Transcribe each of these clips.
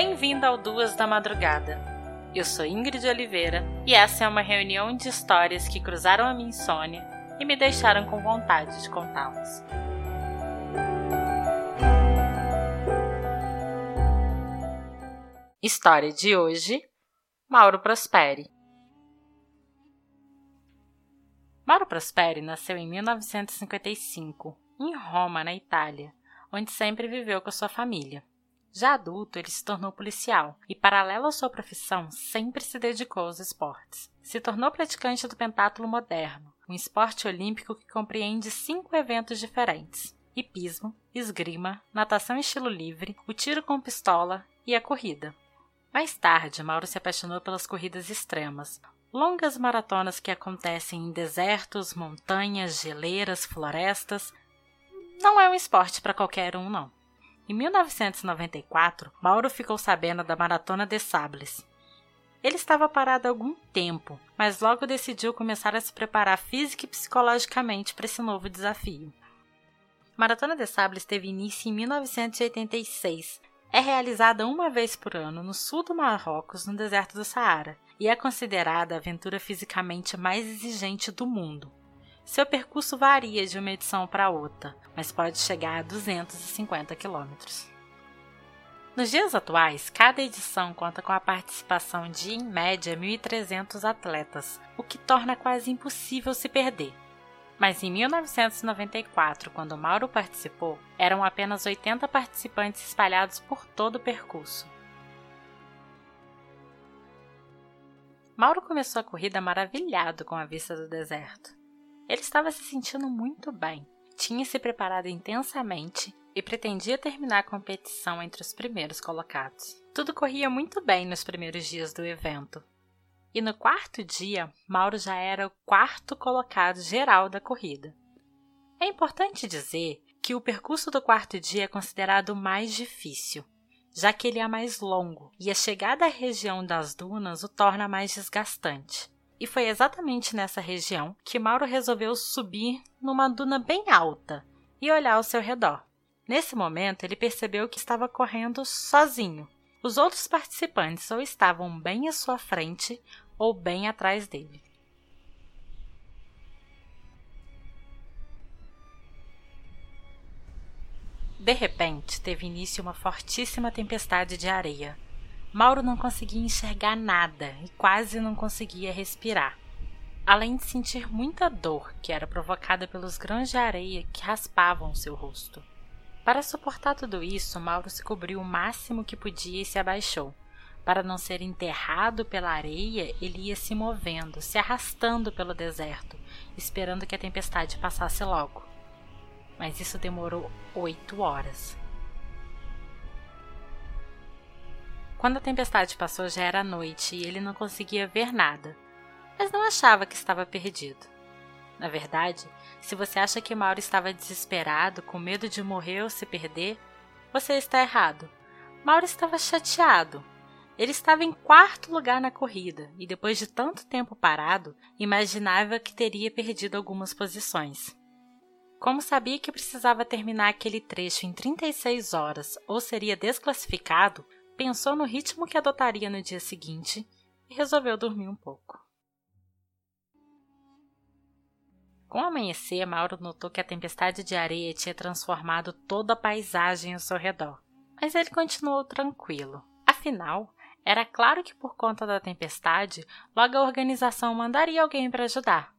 Bem-vindo ao Duas da Madrugada. Eu sou Ingrid Oliveira e essa é uma reunião de histórias que cruzaram a minha insônia e me deixaram com vontade de contá-las. História de hoje: Mauro Prosperi. Mauro Prosperi nasceu em 1955, em Roma, na Itália, onde sempre viveu com sua família. Já adulto, ele se tornou policial e, paralelo à sua profissão, sempre se dedicou aos esportes. Se tornou praticante do pentátulo moderno, um esporte olímpico que compreende cinco eventos diferentes: hipismo, esgrima, natação em estilo livre, o tiro com pistola e a corrida. Mais tarde, Mauro se apaixonou pelas corridas extremas, longas maratonas que acontecem em desertos, montanhas, geleiras, florestas. Não é um esporte para qualquer um, não. Em 1994, Mauro ficou sabendo da Maratona de Sables. Ele estava parado há algum tempo, mas logo decidiu começar a se preparar física e psicologicamente para esse novo desafio. Maratona de Sables teve início em 1986. É realizada uma vez por ano no sul do Marrocos, no deserto do Saara, e é considerada a aventura fisicamente mais exigente do mundo. Seu percurso varia de uma edição para outra, mas pode chegar a 250 quilômetros. Nos dias atuais, cada edição conta com a participação de, em média, 1.300 atletas, o que torna quase impossível se perder. Mas em 1994, quando Mauro participou, eram apenas 80 participantes espalhados por todo o percurso. Mauro começou a corrida maravilhado com a vista do deserto. Ele estava se sentindo muito bem, tinha se preparado intensamente e pretendia terminar a competição entre os primeiros colocados. Tudo corria muito bem nos primeiros dias do evento. E no quarto dia, Mauro já era o quarto colocado geral da corrida. É importante dizer que o percurso do quarto dia é considerado o mais difícil, já que ele é mais longo e a chegada à região das dunas o torna mais desgastante. E foi exatamente nessa região que Mauro resolveu subir numa duna bem alta e olhar ao seu redor. Nesse momento, ele percebeu que estava correndo sozinho. Os outros participantes ou estavam bem à sua frente ou bem atrás dele. De repente, teve início uma fortíssima tempestade de areia. Mauro não conseguia enxergar nada e quase não conseguia respirar. Além de sentir muita dor que era provocada pelos grãos de areia que raspavam seu rosto. Para suportar tudo isso, Mauro se cobriu o máximo que podia e se abaixou. Para não ser enterrado pela areia, ele ia se movendo, se arrastando pelo deserto, esperando que a tempestade passasse logo mas isso demorou oito horas. Quando a tempestade passou, já era noite e ele não conseguia ver nada, mas não achava que estava perdido. Na verdade, se você acha que Mauro estava desesperado, com medo de morrer ou se perder, você está errado. Mauro estava chateado. Ele estava em quarto lugar na corrida e, depois de tanto tempo parado, imaginava que teria perdido algumas posições. Como sabia que precisava terminar aquele trecho em 36 horas ou seria desclassificado, pensou no ritmo que adotaria no dia seguinte e resolveu dormir um pouco. Com o amanhecer, Mauro notou que a tempestade de areia tinha transformado toda a paisagem ao seu redor. Mas ele continuou tranquilo. Afinal, era claro que por conta da tempestade, logo a organização mandaria alguém para ajudar.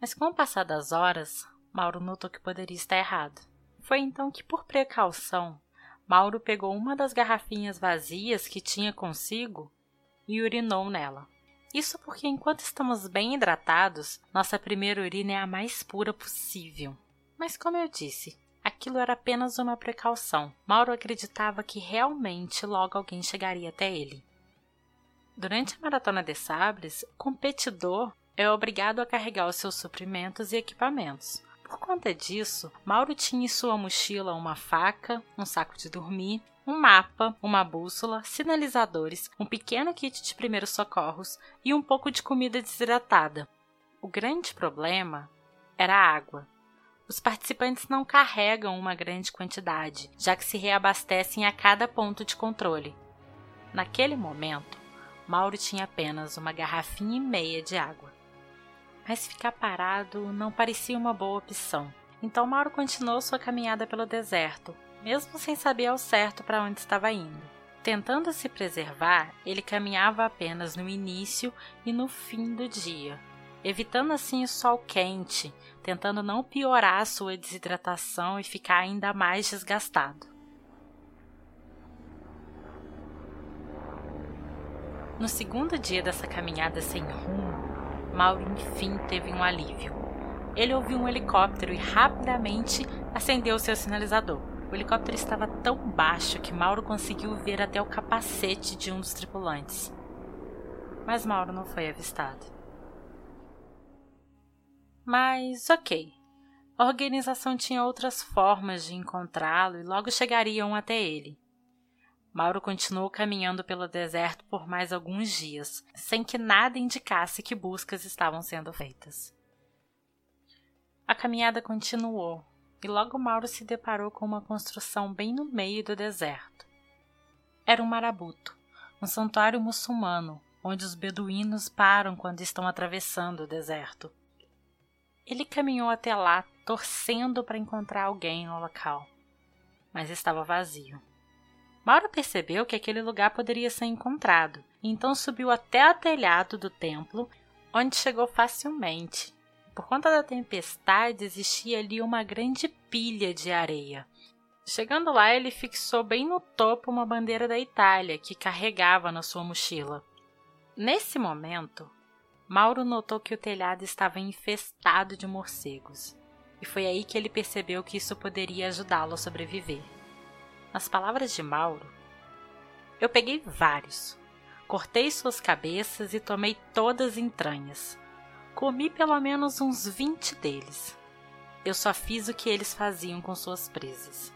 Mas com o passar das horas, Mauro notou que poderia estar errado. Foi então que, por precaução, Mauro pegou uma das garrafinhas vazias que tinha consigo e urinou nela. Isso porque, enquanto estamos bem hidratados, nossa primeira urina é a mais pura possível. Mas, como eu disse, aquilo era apenas uma precaução. Mauro acreditava que realmente logo alguém chegaria até ele. Durante a maratona de sabres, o competidor é obrigado a carregar os seus suprimentos e equipamentos. Por conta disso, Mauro tinha em sua mochila uma faca, um saco de dormir, um mapa, uma bússola, sinalizadores, um pequeno kit de primeiros socorros e um pouco de comida desidratada. O grande problema era a água. Os participantes não carregam uma grande quantidade, já que se reabastecem a cada ponto de controle. Naquele momento, Mauro tinha apenas uma garrafinha e meia de água. Mas ficar parado não parecia uma boa opção. Então Mauro continuou sua caminhada pelo deserto, mesmo sem saber ao certo para onde estava indo. Tentando se preservar, ele caminhava apenas no início e no fim do dia, evitando assim o sol quente, tentando não piorar sua desidratação e ficar ainda mais desgastado. No segundo dia dessa caminhada sem rumo, Mauro enfim teve um alívio. Ele ouviu um helicóptero e rapidamente acendeu seu sinalizador. O helicóptero estava tão baixo que Mauro conseguiu ver até o capacete de um dos tripulantes. Mas Mauro não foi avistado. Mas ok. A organização tinha outras formas de encontrá-lo e logo chegariam até ele. Mauro continuou caminhando pelo deserto por mais alguns dias, sem que nada indicasse que buscas estavam sendo feitas. A caminhada continuou e logo Mauro se deparou com uma construção bem no meio do deserto. Era um marabuto, um santuário muçulmano, onde os beduínos param quando estão atravessando o deserto. Ele caminhou até lá, torcendo para encontrar alguém no local, mas estava vazio. Mauro percebeu que aquele lugar poderia ser encontrado, então subiu até o telhado do templo, onde chegou facilmente. Por conta da tempestade, existia ali uma grande pilha de areia. Chegando lá, ele fixou bem no topo uma bandeira da Itália que carregava na sua mochila. Nesse momento, Mauro notou que o telhado estava infestado de morcegos, e foi aí que ele percebeu que isso poderia ajudá-lo a sobreviver. Nas palavras de Mauro, eu peguei vários, cortei suas cabeças e tomei todas as entranhas. Comi pelo menos uns 20 deles. Eu só fiz o que eles faziam com suas presas.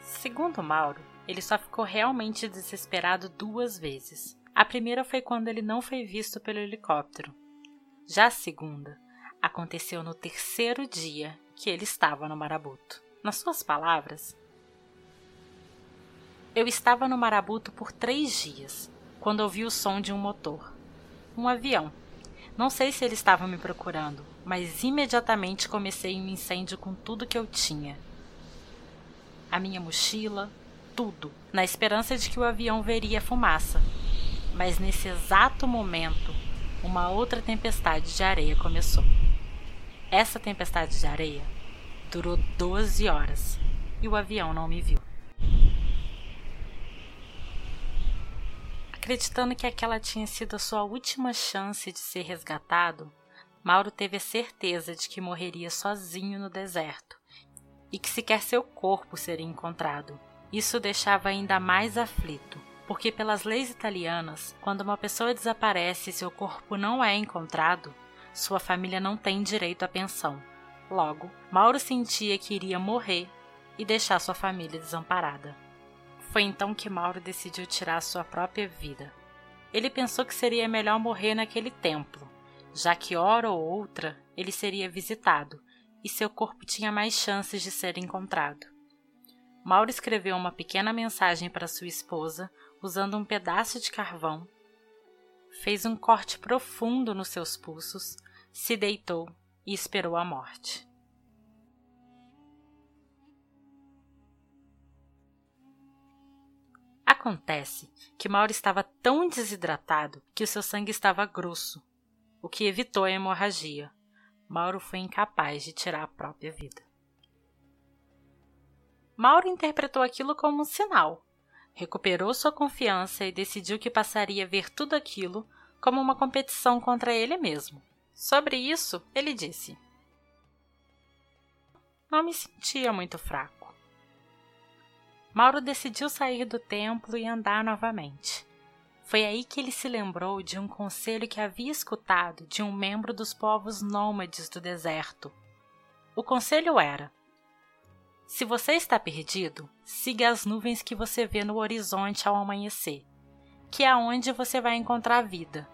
Segundo Mauro, ele só ficou realmente desesperado duas vezes. A primeira foi quando ele não foi visto pelo helicóptero. Já a segunda aconteceu no terceiro dia que ele estava no Marabuto. Nas suas palavras, eu estava no Marabuto por três dias, quando ouvi o som de um motor. Um avião. Não sei se ele estava me procurando, mas imediatamente comecei um incêndio com tudo que eu tinha. A minha mochila, tudo, na esperança de que o avião veria fumaça. Mas nesse exato momento, uma outra tempestade de areia começou. Essa tempestade de areia durou 12 horas e o avião não me viu. Acreditando que aquela tinha sido a sua última chance de ser resgatado, Mauro teve a certeza de que morreria sozinho no deserto e que sequer seu corpo seria encontrado. Isso o deixava ainda mais aflito, porque, pelas leis italianas, quando uma pessoa desaparece e seu corpo não é encontrado, sua família não tem direito à pensão. Logo, Mauro sentia que iria morrer e deixar sua família desamparada. Foi então que Mauro decidiu tirar sua própria vida. Ele pensou que seria melhor morrer naquele templo, já que hora ou outra ele seria visitado e seu corpo tinha mais chances de ser encontrado. Mauro escreveu uma pequena mensagem para sua esposa usando um pedaço de carvão, fez um corte profundo nos seus pulsos, se deitou e esperou a morte. Acontece que Mauro estava tão desidratado que o seu sangue estava grosso, o que evitou a hemorragia. Mauro foi incapaz de tirar a própria vida. Mauro interpretou aquilo como um sinal, recuperou sua confiança e decidiu que passaria a ver tudo aquilo como uma competição contra ele mesmo. Sobre isso, ele disse: Não me sentia muito fraco. Mauro decidiu sair do templo e andar novamente. Foi aí que ele se lembrou de um conselho que havia escutado de um membro dos povos nômades do deserto. O conselho era: Se você está perdido, siga as nuvens que você vê no horizonte ao amanhecer, que é onde você vai encontrar vida.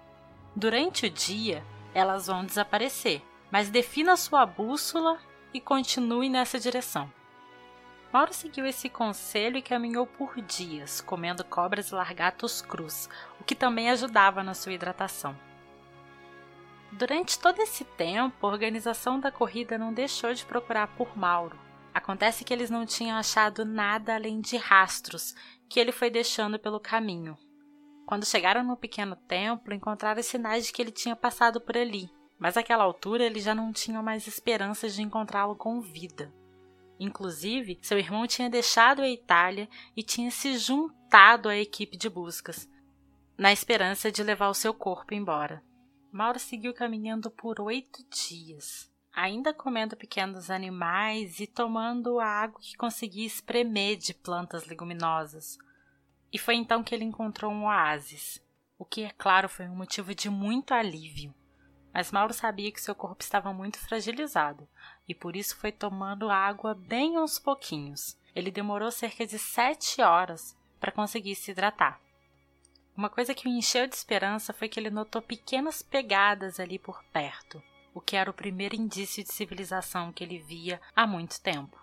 Durante o dia, elas vão desaparecer. Mas defina sua bússola e continue nessa direção. Mauro seguiu esse conselho e caminhou por dias, comendo cobras e largatos crus, o que também ajudava na sua hidratação. Durante todo esse tempo, a organização da corrida não deixou de procurar por Mauro. Acontece que eles não tinham achado nada além de rastros que ele foi deixando pelo caminho. Quando chegaram no pequeno templo, encontraram sinais de que ele tinha passado por ali, mas àquela altura eles já não tinham mais esperanças de encontrá-lo com vida. Inclusive, seu irmão tinha deixado a Itália e tinha se juntado à equipe de buscas, na esperança de levar o seu corpo embora. Mauro seguiu caminhando por oito dias, ainda comendo pequenos animais e tomando a água que conseguia espremer de plantas leguminosas. E foi então que ele encontrou um oásis, o que, é claro, foi um motivo de muito alívio. Mas Mauro sabia que seu corpo estava muito fragilizado e por isso foi tomando água bem aos pouquinhos. Ele demorou cerca de sete horas para conseguir se hidratar. Uma coisa que o encheu de esperança foi que ele notou pequenas pegadas ali por perto, o que era o primeiro indício de civilização que ele via há muito tempo.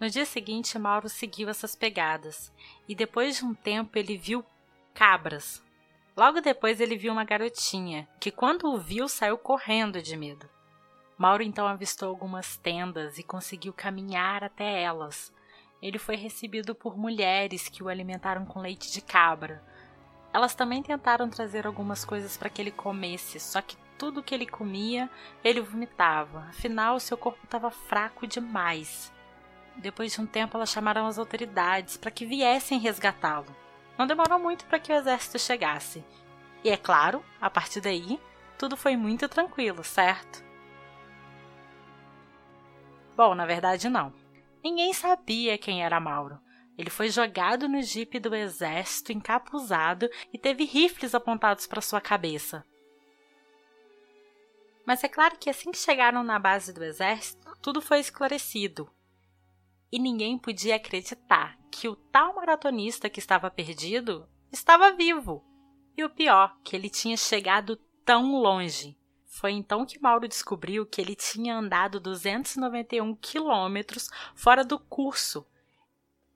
No dia seguinte, Mauro seguiu essas pegadas e depois de um tempo ele viu cabras. Logo depois ele viu uma garotinha que, quando o viu, saiu correndo de medo. Mauro então avistou algumas tendas e conseguiu caminhar até elas, ele foi recebido por mulheres que o alimentaram com leite de cabra. Elas também tentaram trazer algumas coisas para que ele comesse, só que tudo que ele comia, ele vomitava. Afinal, seu corpo estava fraco demais. Depois de um tempo, elas chamaram as autoridades para que viessem resgatá-lo. Não demorou muito para que o exército chegasse. E é claro, a partir daí, tudo foi muito tranquilo, certo? Bom, na verdade, não. Ninguém sabia quem era Mauro. Ele foi jogado no jipe do exército encapuzado e teve rifles apontados para sua cabeça. Mas é claro que assim que chegaram na base do exército, tudo foi esclarecido. E ninguém podia acreditar que o tal maratonista que estava perdido estava vivo. E o pior, que ele tinha chegado tão longe. Foi então que Mauro descobriu que ele tinha andado 291 quilômetros fora do curso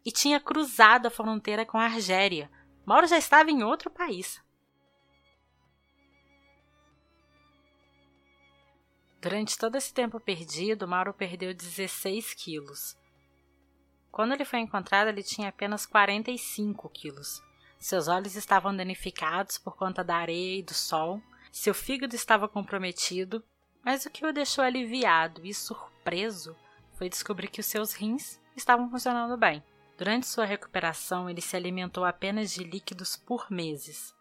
e tinha cruzado a fronteira com a Argélia. Mauro já estava em outro país. Durante todo esse tempo perdido, Mauro perdeu 16 quilos. Quando ele foi encontrado, ele tinha apenas 45 quilos. Seus olhos estavam danificados por conta da areia e do sol seu fígado estava comprometido, mas o que o deixou aliviado e surpreso foi descobrir que os seus rins estavam funcionando bem. Durante sua recuperação, ele se alimentou apenas de líquidos por meses.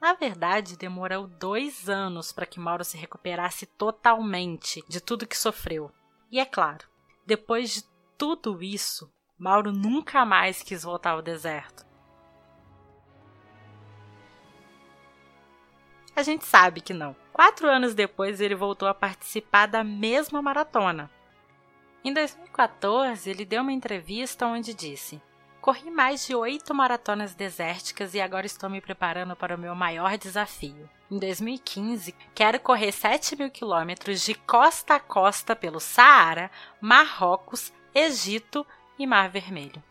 Na verdade, demorou dois anos para que Mauro se recuperasse totalmente de tudo que sofreu. E é claro, depois de tudo isso, Mauro nunca mais quis voltar ao deserto. A gente sabe que não. Quatro anos depois, ele voltou a participar da mesma maratona. Em 2014, ele deu uma entrevista onde disse: Corri mais de oito maratonas desérticas e agora estou me preparando para o meu maior desafio. Em 2015, quero correr 7 mil quilômetros de costa a costa pelo Saara, Marrocos, Egito e Mar Vermelho.